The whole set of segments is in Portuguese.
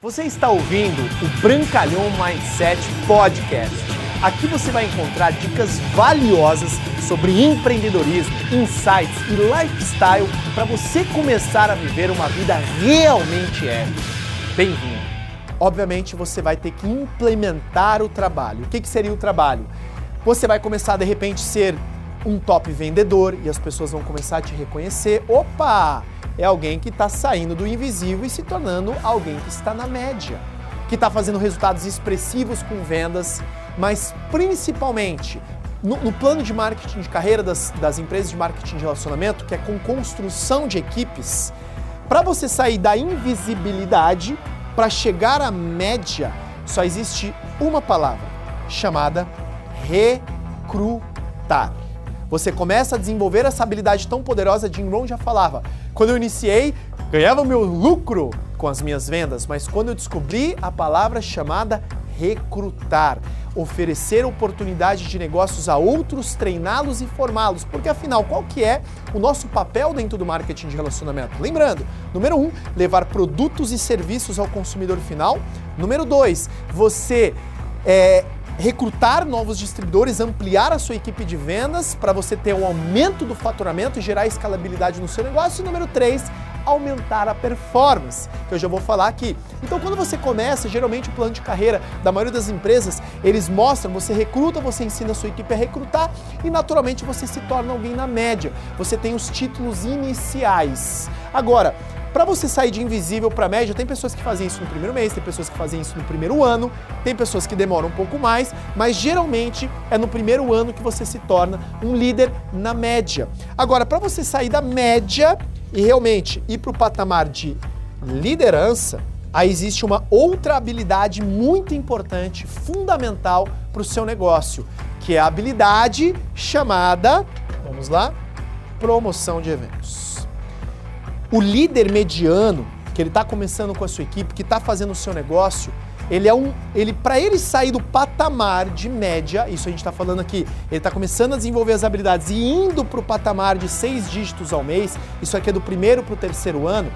Você está ouvindo o Brancalhão Mindset Podcast. Aqui você vai encontrar dicas valiosas sobre empreendedorismo, insights e lifestyle para você começar a viver uma vida realmente épica. Bem-vindo! Obviamente você vai ter que implementar o trabalho. O que, que seria o trabalho? Você vai começar de repente ser um top vendedor e as pessoas vão começar a te reconhecer. Opa! É alguém que está saindo do invisível e se tornando alguém que está na média, que está fazendo resultados expressivos com vendas, mas principalmente no, no, plano de marketing de carreira das, das empresas de marketing de relacionamento, que é com construção de equipes, para você sair da invisibilidade para chegar à média, só existe uma palavra chamada recrutar. Você começa a desenvolver essa habilidade tão poderosa. Jim Rohn já falava: quando eu iniciei, ganhava meu lucro com as minhas vendas, mas quando eu descobri a palavra chamada recrutar, oferecer oportunidade de negócios a outros, treiná-los e formá-los, porque afinal, qual que é o nosso papel dentro do marketing de relacionamento? Lembrando, número um, levar produtos e serviços ao consumidor final. Número dois, você é, recrutar novos distribuidores, ampliar a sua equipe de vendas para você ter um aumento do faturamento e gerar escalabilidade no seu negócio. E número 3, aumentar a performance, que eu já vou falar aqui. Então, quando você começa, geralmente o plano de carreira da maioria das empresas, eles mostram, você recruta, você ensina a sua equipe a recrutar e naturalmente você se torna alguém na média. Você tem os títulos iniciais. Agora, para você sair de invisível para média, tem pessoas que fazem isso no primeiro mês, tem pessoas que fazem isso no primeiro ano, tem pessoas que demoram um pouco mais, mas geralmente é no primeiro ano que você se torna um líder na média. Agora, para você sair da média e realmente ir para o patamar de liderança, aí existe uma outra habilidade muito importante, fundamental para o seu negócio, que é a habilidade chamada, vamos lá, promoção de eventos. O líder mediano, que ele está começando com a sua equipe, que está fazendo o seu negócio, ele é um, ele para ele sair do patamar de média, isso a gente está falando aqui, ele está começando a desenvolver as habilidades e indo para o patamar de seis dígitos ao mês, isso aqui é do primeiro para o terceiro ano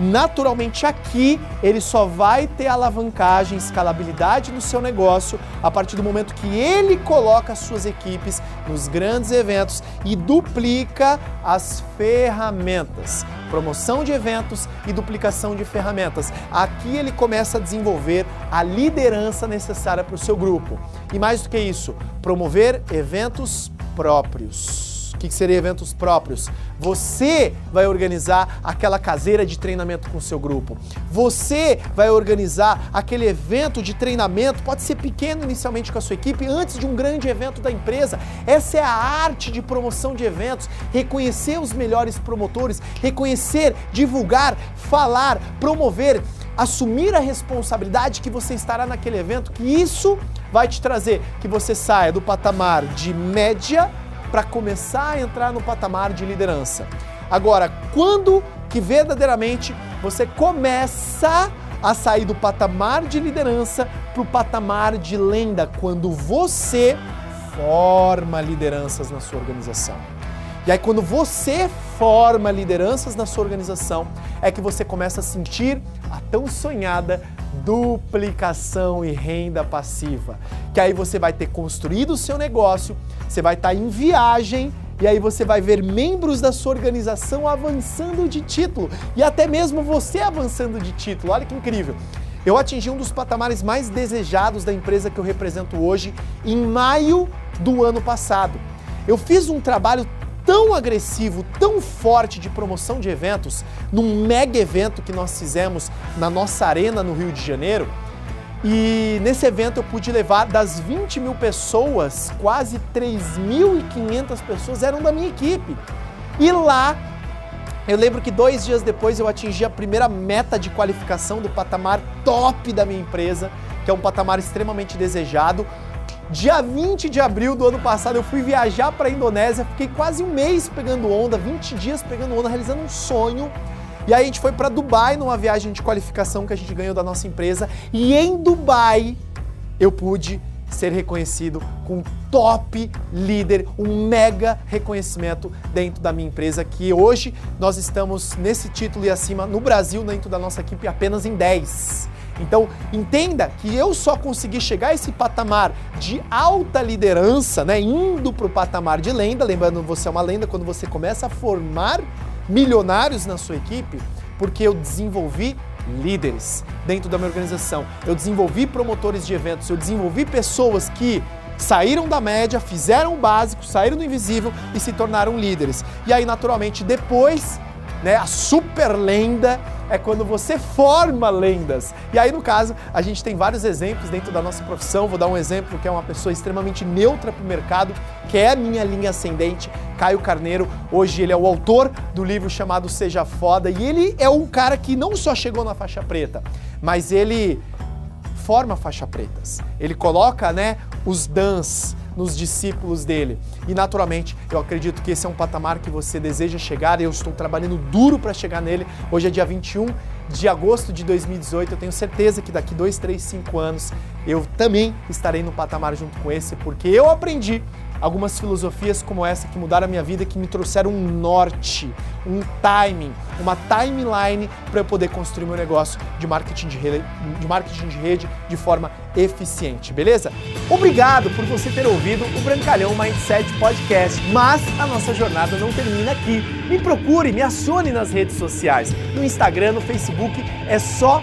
naturalmente aqui ele só vai ter alavancagem, escalabilidade no seu negócio a partir do momento que ele coloca as suas equipes nos grandes eventos e duplica as ferramentas. Promoção de eventos e duplicação de ferramentas. Aqui ele começa a desenvolver a liderança necessária para o seu grupo. E mais do que isso, promover eventos próprios. O que seria eventos próprios? Você vai organizar aquela caseira de treinamento com o seu grupo. Você vai organizar aquele evento de treinamento, pode ser pequeno inicialmente com a sua equipe, antes de um grande evento da empresa. Essa é a arte de promoção de eventos, reconhecer os melhores promotores, reconhecer, divulgar, falar, promover, assumir a responsabilidade que você estará naquele evento, que isso vai te trazer que você saia do patamar de média para começar a entrar no patamar de liderança. Agora, quando que verdadeiramente você começa a sair do patamar de liderança para o patamar de lenda, quando você forma lideranças na sua organização. E aí, quando você forma lideranças na sua organização, é que você começa a sentir a tão sonhada duplicação e renda passiva. Que aí você vai ter construído o seu negócio, você vai estar em viagem e aí você vai ver membros da sua organização avançando de título e até mesmo você avançando de título. Olha que incrível. Eu atingi um dos patamares mais desejados da empresa que eu represento hoje em maio do ano passado. Eu fiz um trabalho tão agressivo, tão forte de promoção de eventos, num mega evento que nós fizemos na nossa arena no Rio de Janeiro. E nesse evento eu pude levar das 20 mil pessoas, quase 3.500 pessoas eram da minha equipe. E lá, eu lembro que dois dias depois eu atingi a primeira meta de qualificação do patamar top da minha empresa, que é um patamar extremamente desejado, Dia 20 de abril do ano passado eu fui viajar para a Indonésia, fiquei quase um mês pegando onda, 20 dias pegando onda, realizando um sonho. E aí a gente foi para Dubai numa viagem de qualificação que a gente ganhou da nossa empresa. E em Dubai eu pude ser reconhecido com top líder, um mega reconhecimento dentro da minha empresa, que hoje nós estamos nesse título e acima no Brasil, dentro da nossa equipe, apenas em 10. Então, entenda que eu só consegui chegar a esse patamar de alta liderança, né, indo para o patamar de lenda, lembrando você é uma lenda quando você começa a formar milionários na sua equipe, porque eu desenvolvi líderes dentro da minha organização. Eu desenvolvi promotores de eventos, eu desenvolvi pessoas que saíram da média, fizeram o básico, saíram do invisível e se tornaram líderes. E aí, naturalmente, depois, né, a super lenda é quando você forma lendas. E aí, no caso, a gente tem vários exemplos dentro da nossa profissão. Vou dar um exemplo que é uma pessoa extremamente neutra para o mercado, que é a minha linha ascendente, Caio Carneiro. Hoje ele é o autor do livro chamado Seja Foda e ele é um cara que não só chegou na faixa preta, mas ele forma faixa pretas. Ele coloca, né, os dans nos discípulos dele. E naturalmente, eu acredito que esse é um patamar que você deseja chegar eu estou trabalhando duro para chegar nele. Hoje é dia 21 de agosto de 2018. Eu tenho certeza que daqui 2, 3, 5 anos eu também estarei no patamar junto com esse, porque eu aprendi algumas filosofias como essa que mudaram a minha vida, que me trouxeram um norte, um timing, uma timeline para eu poder construir meu negócio de marketing de, rede, de marketing de rede de forma eficiente, beleza? Obrigado por você ter ouvido o Brancalhão Mindset Podcast, mas a nossa jornada não termina aqui. Me procure, me acione nas redes sociais, no Instagram, no Facebook, é só